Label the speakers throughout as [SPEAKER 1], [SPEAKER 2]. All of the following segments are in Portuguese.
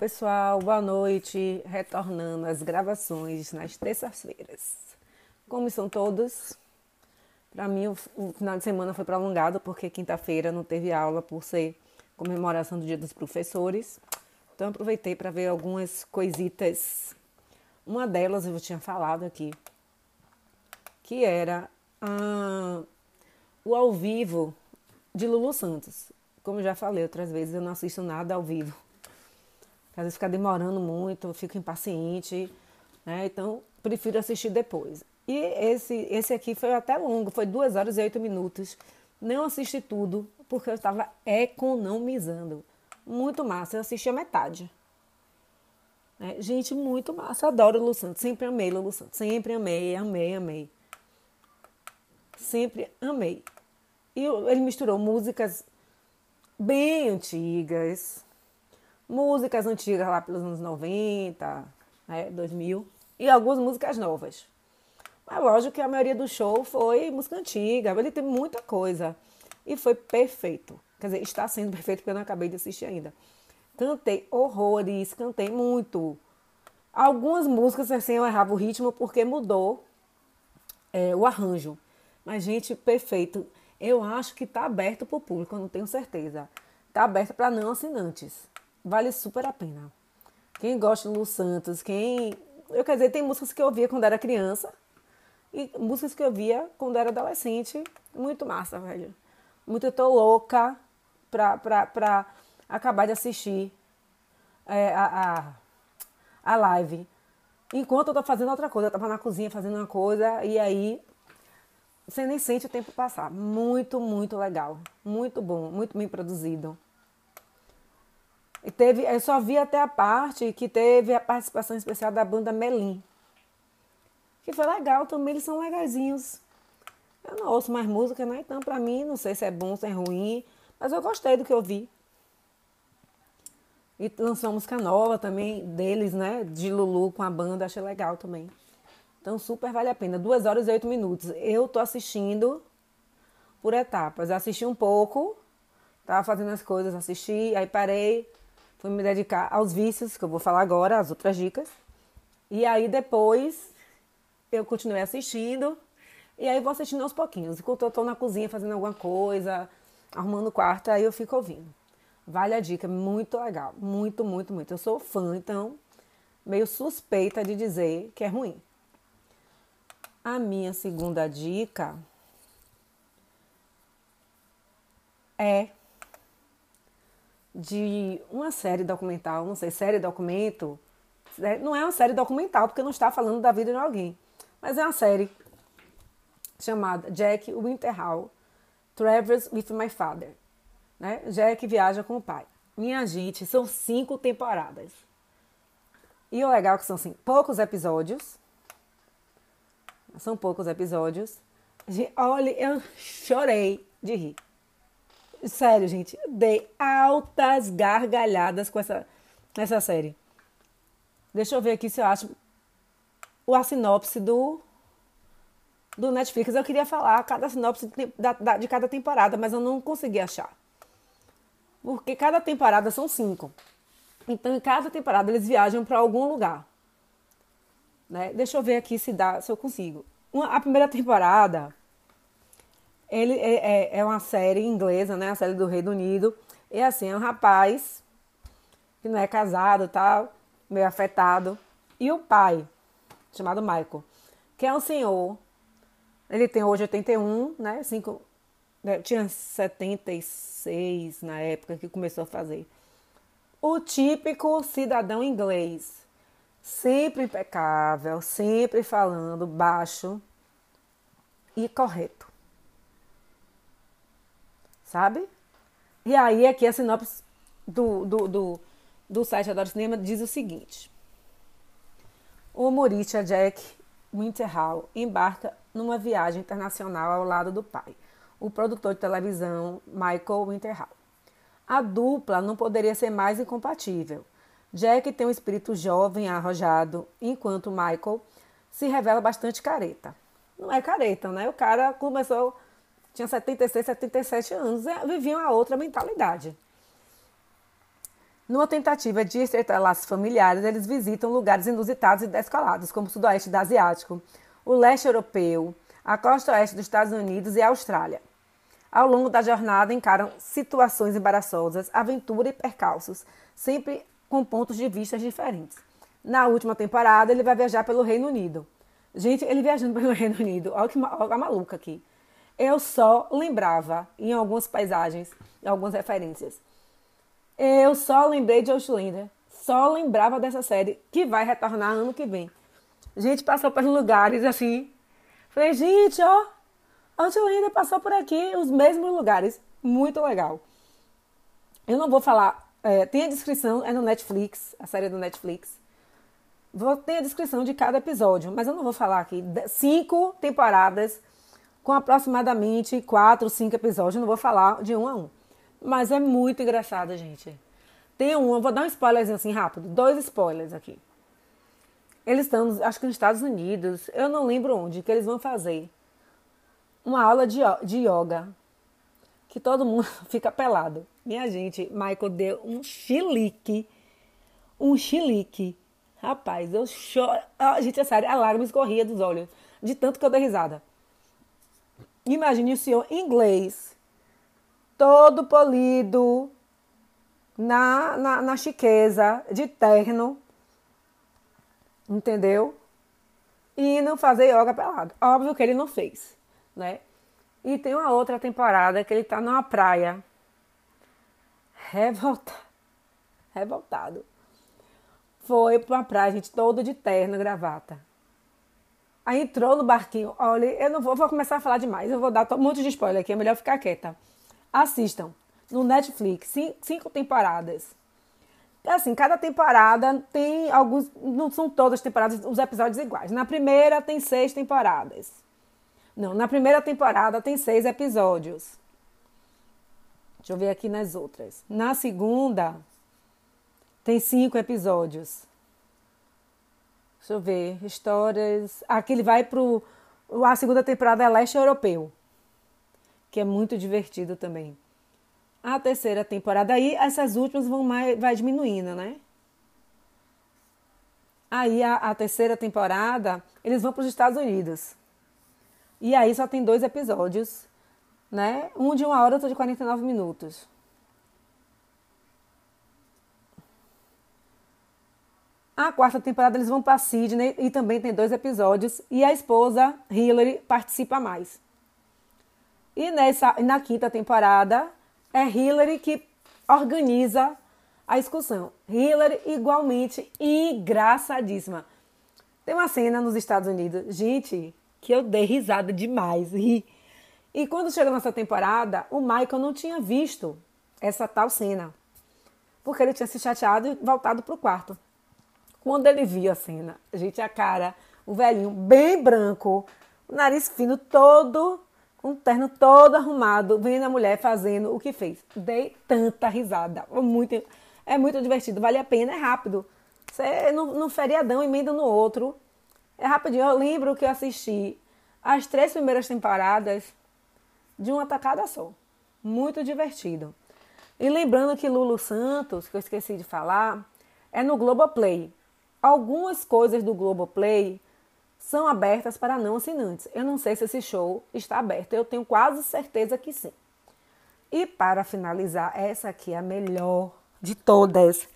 [SPEAKER 1] pessoal, boa noite. Retornando às gravações nas terças-feiras. Como estão todos? Para mim, o, final de semana foi prolongado porque quinta-feira não teve aula por ser comemoração do Dia dos Professores. Então, aproveitei para ver algumas coisitas. Uma delas eu tinha falado aqui, que era ah, o ao vivo de Lulu Santos. Como já falei outras vezes, eu não assisto nada ao vivo às vezes fica demorando muito, fico impaciente, né? Então, prefiro assistir depois. E esse, esse aqui foi até longo, foi duas horas e oito minutos. Não assisti tudo, porque eu estava economizando. Muito massa, eu assisti a metade. Né? Gente, muito massa. Adoro o Lu Santos, sempre amei Lulu Santos, sempre amei, amei, amei. Sempre amei. E ele misturou músicas bem antigas, músicas antigas lá pelos anos 90, né, 2000 e algumas músicas novas. Mas lógico que a maioria do show foi música antiga, ele tem muita coisa e foi perfeito. Quer dizer, está sendo perfeito porque eu não acabei de assistir ainda. Cantei horrores, cantei muito. Algumas músicas assim eu errava o ritmo porque mudou é, o arranjo. Mas, gente, perfeito. Eu acho que está aberto para o público, eu não tenho certeza. Está aberto para não assinantes vale super a pena. Quem gosta de Lu Santos, quem. Eu quer dizer, tem músicas que eu ouvia quando era criança e músicas que eu via quando era adolescente. Muito massa, velho. Muito eu tô louca pra, pra, pra acabar de assistir é, a, a, a live. Enquanto eu tô fazendo outra coisa, eu tava na cozinha fazendo uma coisa e aí você nem sente o tempo passar. Muito, muito legal. Muito bom, muito bem produzido. Teve, eu só vi até a parte que teve a participação especial da banda Melim. Que foi legal também, eles são legazinhos. Eu não ouço mais música, né? Então, pra mim, não sei se é bom, se é ruim. Mas eu gostei do que eu vi. E lançou uma música nova também deles, né? De Lulu com a banda, achei legal também. Então, super vale a pena. Duas horas e oito minutos. Eu tô assistindo por etapas. assisti um pouco, tava fazendo as coisas, assisti, aí parei, fui me dedicar aos vícios, que eu vou falar agora, as outras dicas. E aí depois eu continuei assistindo. E aí vou assistindo aos pouquinhos. Enquanto eu tô na cozinha fazendo alguma coisa, arrumando o quarto, aí eu fico ouvindo. Vale a dica, muito legal. Muito, muito, muito. Eu sou fã, então meio suspeita de dizer que é ruim. A minha segunda dica é de uma série documental, não sei, série documento. Né? Não é uma série documental, porque não está falando da vida de alguém. Mas é uma série chamada Jack Winterhall, Travels with My Father. Né? Jack viaja com o pai. Minha gente, são cinco temporadas. E o legal é que são assim, poucos episódios. São poucos episódios. Olha, eu chorei de rir. Sério, gente, dei altas gargalhadas com essa, essa série. Deixa eu ver aqui se eu acho o a sinopse do, do Netflix. Eu queria falar cada sinopse de, de, de cada temporada, mas eu não consegui achar. Porque cada temporada são cinco. Então, em cada temporada, eles viajam para algum lugar. Né? Deixa eu ver aqui se dá, se eu consigo. Uma, a primeira temporada ele é, é, é, uma série inglesa, né? A série do Reino Unido. E assim, é um rapaz que não é casado, tá meio afetado. E o pai, chamado Michael, que é um senhor. Ele tem hoje 81, né? Cinco, né? Tinha 76 na época que começou a fazer. O típico cidadão inglês. Sempre impecável, sempre falando baixo e correto sabe? E aí aqui a sinopse do, do, do, do site Adoro Cinema diz o seguinte. O humorista Jack Winterhall embarca numa viagem internacional ao lado do pai, o produtor de televisão Michael Winterhall. A dupla não poderia ser mais incompatível. Jack tem um espírito jovem e arrojado, enquanto Michael se revela bastante careta. Não é careta, né? O cara começou tinha 76, 77 anos, é, viviam a outra mentalidade. Numa tentativa de estreitar laços familiares, eles visitam lugares inusitados e descolados, como o sudoeste asiático, o leste europeu, a costa oeste dos Estados Unidos e a Austrália. Ao longo da jornada, encaram situações embaraçosas, aventura e percalços, sempre com pontos de vista diferentes. Na última temporada, ele vai viajar pelo Reino Unido. Gente, ele viajando pelo Reino Unido, olha que olha a maluca aqui. Eu só lembrava em algumas paisagens, em algumas referências. Eu só lembrei de Outlander. Só lembrava dessa série que vai retornar ano que vem. Gente, passou por lugares assim. Falei, gente, ó, Outlander passou por aqui, os mesmos lugares. Muito legal. Eu não vou falar. É, tem a descrição, é no Netflix, a série do Netflix. Vou ter a descrição de cada episódio, mas eu não vou falar aqui. Cinco temporadas com aproximadamente quatro, cinco episódios. Eu não vou falar de um a um. Mas é muito engraçada, gente. Tem um, vou dar um spoilerzinho assim rápido. Dois spoilers aqui. Eles estão, acho que nos Estados Unidos, eu não lembro onde, que eles vão fazer uma aula de, de yoga. Que todo mundo fica pelado. Minha gente, Michael deu um chilique. Um chilique. Rapaz, eu choro. Ah, gente, é sério, a lágrima escorria dos olhos. De tanto que eu dei risada. Imagine o senhor inglês, todo polido, na, na, na chiqueza, de terno. Entendeu? E não fazer yoga pelado. Óbvio que ele não fez, né? E tem uma outra temporada que ele tá numa praia. Revoltado. Revoltado foi para uma praia, gente, todo de terno, gravata. Aí entrou no barquinho. Olha, eu não vou, vou começar a falar demais. Eu vou dar um monte de spoiler aqui, é melhor ficar quieta. Assistam no Netflix, cinco, cinco temporadas. Assim, cada temporada tem alguns. Não são todas as temporadas, os episódios iguais. Na primeira tem seis temporadas. Não, na primeira temporada tem seis episódios. Deixa eu ver aqui nas outras. Na segunda tem cinco episódios. Deixa eu ver. Histórias. Aqui ele vai pro. A segunda temporada é Leste Europeu. Que é muito divertido também. A terceira temporada aí, essas últimas vão mais, vai diminuindo, né? Aí a, a terceira temporada, eles vão para os Estados Unidos. E aí só tem dois episódios, né? Um de uma hora, outro de 49 minutos. A quarta temporada eles vão para Sydney e também tem dois episódios e a esposa Hillary participa mais. E nessa na quinta temporada é Hillary que organiza a excursão. Hillary igualmente engraçadíssima. Tem uma cena nos Estados Unidos, gente, que eu dei risada demais. E, quando chega nessa temporada, o Michael não tinha visto essa tal cena. Porque ele tinha se chateado e voltado para o quarto. Quando ele viu a cena, gente, a cara, o velhinho bem branco, o nariz fino todo, o terno todo arrumado, vendo a mulher fazendo o que fez. Dei tanta risada. Muito, é muito divertido, vale a pena, é rápido. Você no, no feriadão emenda no outro. É rapidinho. Eu lembro que eu assisti as três primeiras temporadas de uma tacada só. Muito divertido. E lembrando que Lulu Santos, que eu esqueci de falar, é no Globoplay. Algumas coisas do Globoplay são abertas para não assinantes. Eu não sei se esse show está aberto, eu tenho quase certeza que sim. E para finalizar, essa aqui é a melhor de todas,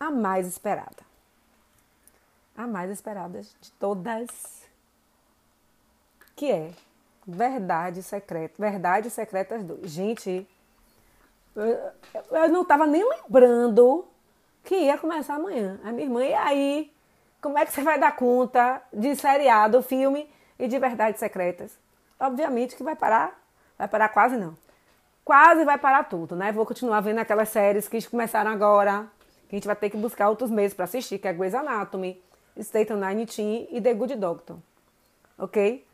[SPEAKER 1] a mais esperada. A mais esperada de todas, que é Verdade Secreta. Verdade Secretas 2. Gente, eu, não estava nem lembrando que ia começar amanhã. A minha irmã, e aí? Como é que você vai dar conta de seriado, filme e de verdades secretas? Obviamente que vai parar, vai parar quase não. Quase vai parar tudo, né? Vou continuar vendo aquelas séries que começaram agora, que a gente vai ter que buscar outros meses para assistir, que é Grey's Anatomy, State Nine Teen e The Good Doctor. Ok?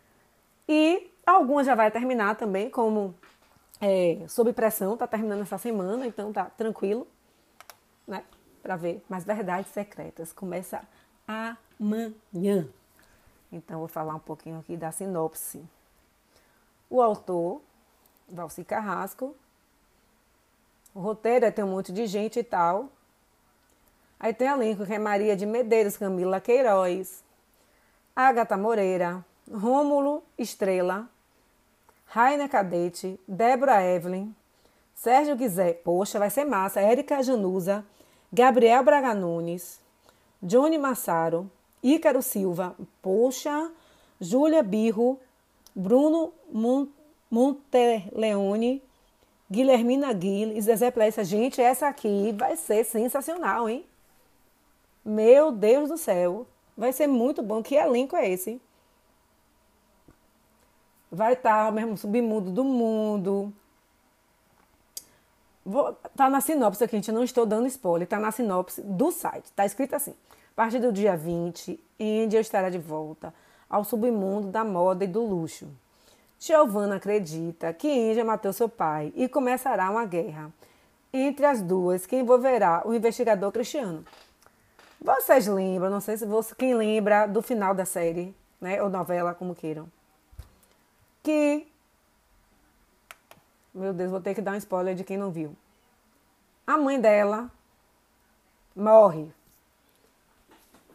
[SPEAKER 1] E algumas já vai terminar também, como é, Sob Pressão, tá terminando essa semana, então tá tranquilo, né? Para ver mais verdades secretas. Começa amanhã. Então, vou falar um pouquinho aqui da sinopse. O autor, Valci Carrasco. O roteiro é ter um monte de gente e tal. Aí tem elenco que é Maria de Medeiros, Camila Queiroz, Agatha Moreira, Rômulo Estrela, Raina Cadete, Débora Evelyn, Sérgio Guizé, poxa, vai ser massa, Érica Januza, Gabriel Braga Nunes, Johnny Massaro, Ícaro Silva, poxa, Júlia Birro, Bruno Monteleone, Guilhermina Guil e Zezé Plessa. Gente, essa aqui vai ser sensacional, hein? Meu Deus do céu. Vai ser muito bom. Que elenco é esse? Vai estar o mesmo submundo do mundo. Vou, tá na sinopse aqui, gente. Não estou dando spoiler. Tá na sinopse do site. Tá escrito assim. A partir do dia 20, Angel estará de volta ao submundo da moda e do luxo. Giovanna acredita que Angel matou seu pai e começará uma guerra entre as duas que envolverá o investigador Cristiano. Vocês lembram, não sei se você, quem lembra do final da série, né, ou novela, como queiram, que meu Deus, vou ter que dar um spoiler de quem não viu. A mãe dela morre,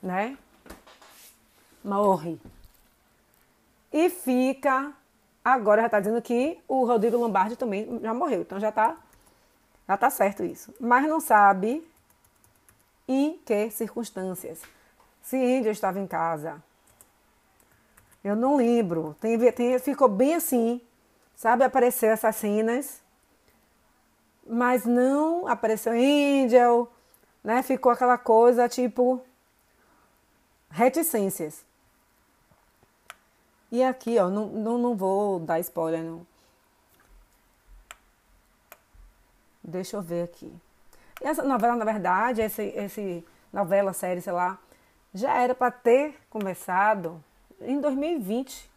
[SPEAKER 1] né? Morre. E fica agora já está dizendo que o Rodrigo Lombardi também já morreu, então já está já tá certo isso. Mas não sabe em que circunstâncias. Se Índio estava em casa. Eu não lembro. Tem, tem, ficou bem assim, sabe? Apareceu essas cenas, mas não apareceu Angel, né? Ficou aquela coisa tipo reticências. E aqui, ó, não, não, não vou dar spoiler, não. Deixa eu ver aqui. Essa novela, na verdade, esse, esse novela, série, sei lá, já era para ter começado em 2020.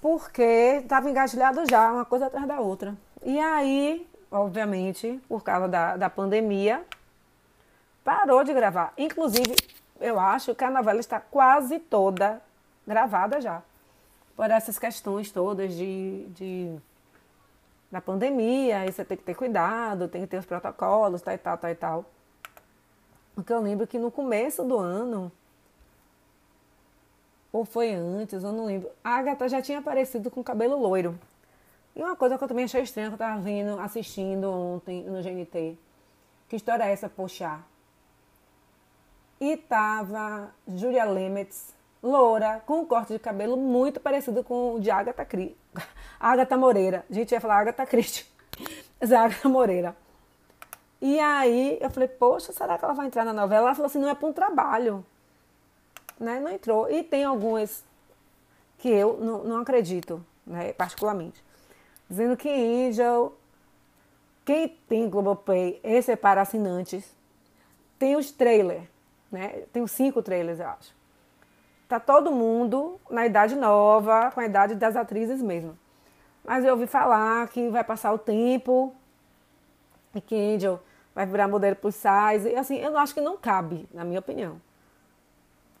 [SPEAKER 1] Porque estava engatilhado já, uma coisa atrás da outra. E aí, obviamente, por causa da, da pandemia, parou de gravar. Inclusive, eu acho que a novela está quase toda gravada já. Por essas questões todas de, de da pandemia, aí você tem que ter cuidado, tem que ter os protocolos, tal e tal, tal e tal. Porque eu lembro que no começo do ano, ou foi antes, eu não lembro, a Agatha já tinha aparecido com cabelo loiro. E uma coisa que eu também achei estranha, que eu tava vendo, assistindo ontem no GNT. Que história é essa, poxa? E tava Julia Lemets, loura, com um corte de cabelo muito parecido com o de Agatha, Cri... Agatha Moreira. A gente ia falar Agatha Christie, mas é Agatha Moreira. E aí eu falei, poxa, será que ela vai entrar na novela? Ela falou assim, não é para um trabalho. Né? Não entrou. E tem algumas que eu não, não acredito, né, particularmente. Dizendo que Angel, quem tem Globoplay, esse é para assinantes, tem os trailers né? Tem cinco trailers, eu acho. Tá todo mundo na idade nova, com a idade das atrizes mesmo. Mas eu ouvi falar que vai passar o tempo e que Angel vai virar modelo plus size. E assim, eu acho que não cabe, na minha opinião.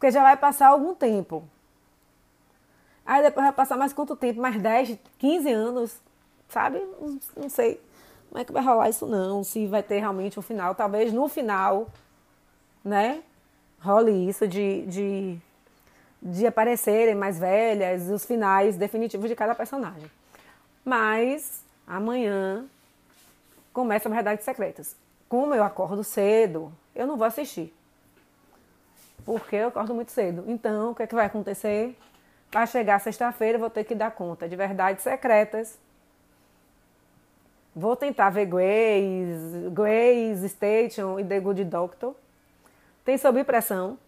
[SPEAKER 1] Porque já vai passar algum tempo. Aí depois vai passar mais quanto tempo? Mais 10, 15 anos, sabe? Não, sei como é que vai rolar isso não. Se vai ter realmente um final. Talvez no final, né? role isso de, de, de aparecerem mais velhas, os finais definitivos de cada personagem. Mas amanhã começa a Verdades Secretas. Como eu acordo cedo, eu não vou assistir. Porque eu acordo muito cedo. Então, o que, é que vai acontecer? Vai chegar sexta-feira, vou ter que dar conta de Verdades Secretas. Vou tentar ver Grace, Grace Station e The Good Doctor tem Sob Pressão.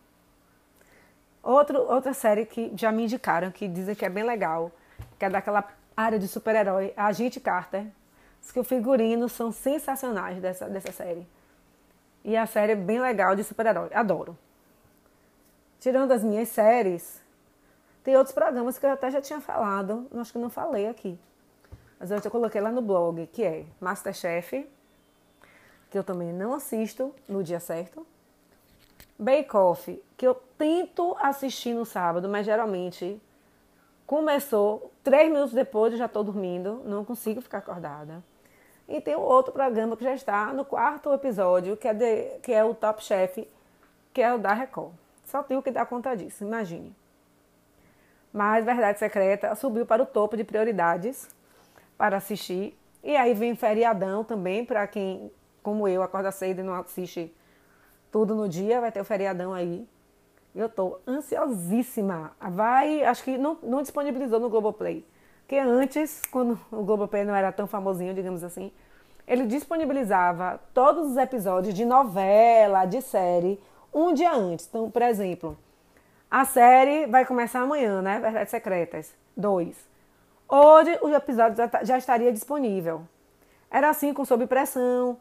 [SPEAKER 1] Outro, outra série que já me indicaram, que dizem que é bem legal, que é daquela área de super-herói, Agente Carter. Diz que os figurinos são sensacionais dessa, dessa série. E a série é bem legal de super-herói. Adoro. Tirando as minhas séries, tem outros programas que eu até já tinha falado, acho que não falei aqui. Mas eu já coloquei lá no blog, que é Masterchef, que eu também não assisto no dia certo. Bake Off, que eu tento assistir no sábado, mas geralmente começou, três minutos depois eu já estou dormindo, não consigo ficar acordada. E tem um outro programa que já está no quarto episódio, que é, de, que é o Top Chef, que é o da Record. Só tenho que dar conta disso, imagine. Mas Verdade Secreta subiu para o topo de prioridades para assistir. E aí vem feriadão também, para quem, como eu, acorda cedo e não assiste tudo no dia, vai ter o feriadão aí. Eu tô ansiosíssima. Vai, acho que não, não disponibilizou no Globoplay. Porque antes, quando o Globoplay não era tão famosinho, digamos assim, ele disponibilizava todos os episódios de novela, de série, um dia antes. Então, por exemplo, a série vai começar amanhã, né? Verdades Secretas 2. Hoje o episódio já, já estaria disponível. Era assim, com Sob Pressão.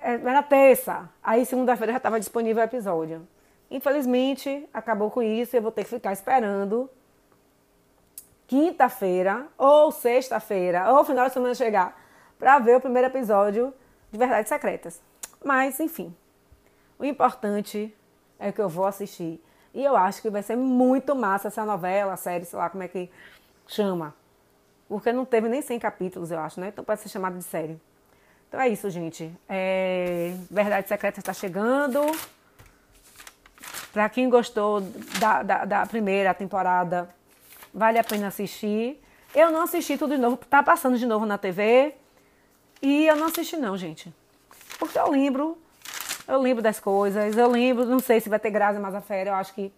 [SPEAKER 1] É, era terça. Aí segunda-feira já estava disponível o episódio. Infelizmente, acabou com isso e eu vou ter que ficar esperando quinta-feira ou sexta-feira ou final de semana chegar para ver o primeiro episódio de Verdades Secretas. Mas, enfim, o importante é que eu vou assistir. E eu acho que vai ser muito massa essa novela, série, sei lá como é que chama. Porque não teve nem 100 capítulos, eu acho, né? Então pode ser chamado de série. Então é isso, gente. É... Verdade Secreta está chegando. Para quem gostou da, da, da, primeira temporada, vale a pena assistir. Eu não assisti tudo de novo, tá passando de novo na TV. E eu não assisti não, gente. Porque eu lembro, eu lembro das coisas, eu lembro, não sei se vai ter Graça Mazafera, eu acho que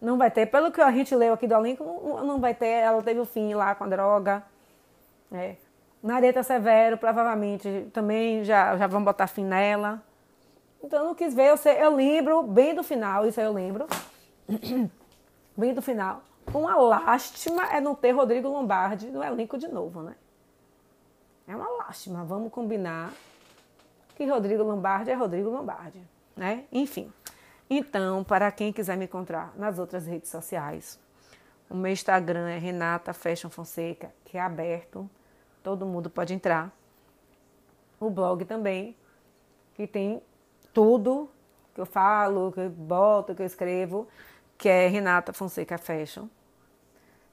[SPEAKER 1] não vai ter. Pelo que a gente leu aqui do elenco, não, vai ter. Ela teve o fim lá com a droga. É. Nareta Severo, provavelmente, também já, já vão botar fim nela. Então, eu não quis ver. Eu, sei, eu lembro bem do final, isso aí eu lembro. bem do final. Uma lástima é não ter Rodrigo Lombardi no elenco de novo, né? É uma lástima. Vamos combinar que Rodrigo Lombardi é Rodrigo Lombardi, né? Enfim. Então, para quem quiser me encontrar nas outras redes sociais, o meu Instagram é Renata Fashion Fonseca, que é aberto, todo mundo pode entrar. O blog também, que tem tudo que eu falo, que eu boto, que eu escrevo, que é Renata Fonseca Fashion.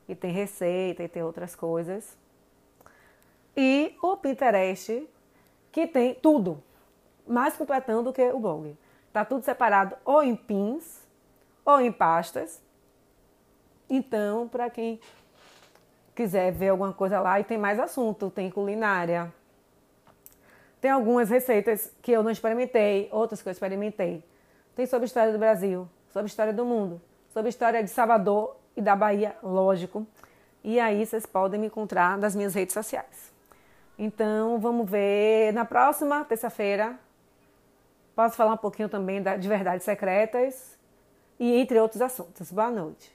[SPEAKER 1] E tem receita e tem outras coisas. E o Pinterest, que tem tudo, mais completando do que o blog. Tá tudo separado ou em pins ou em pastas. Então, para quem quiser ver alguma coisa lá, e tem mais assunto, tem culinária. Tem algumas receitas que eu não experimentei, outras que eu experimentei. Tem sobre história do Brasil, sobre história do mundo, sobre história de Salvador e da Bahia, lógico. E aí vocês podem me encontrar nas minhas redes sociais. Então, vamos ver na próxima terça-feira Posso falar um pouquinho também de verdades secretas e entre outros assuntos. Boa noite.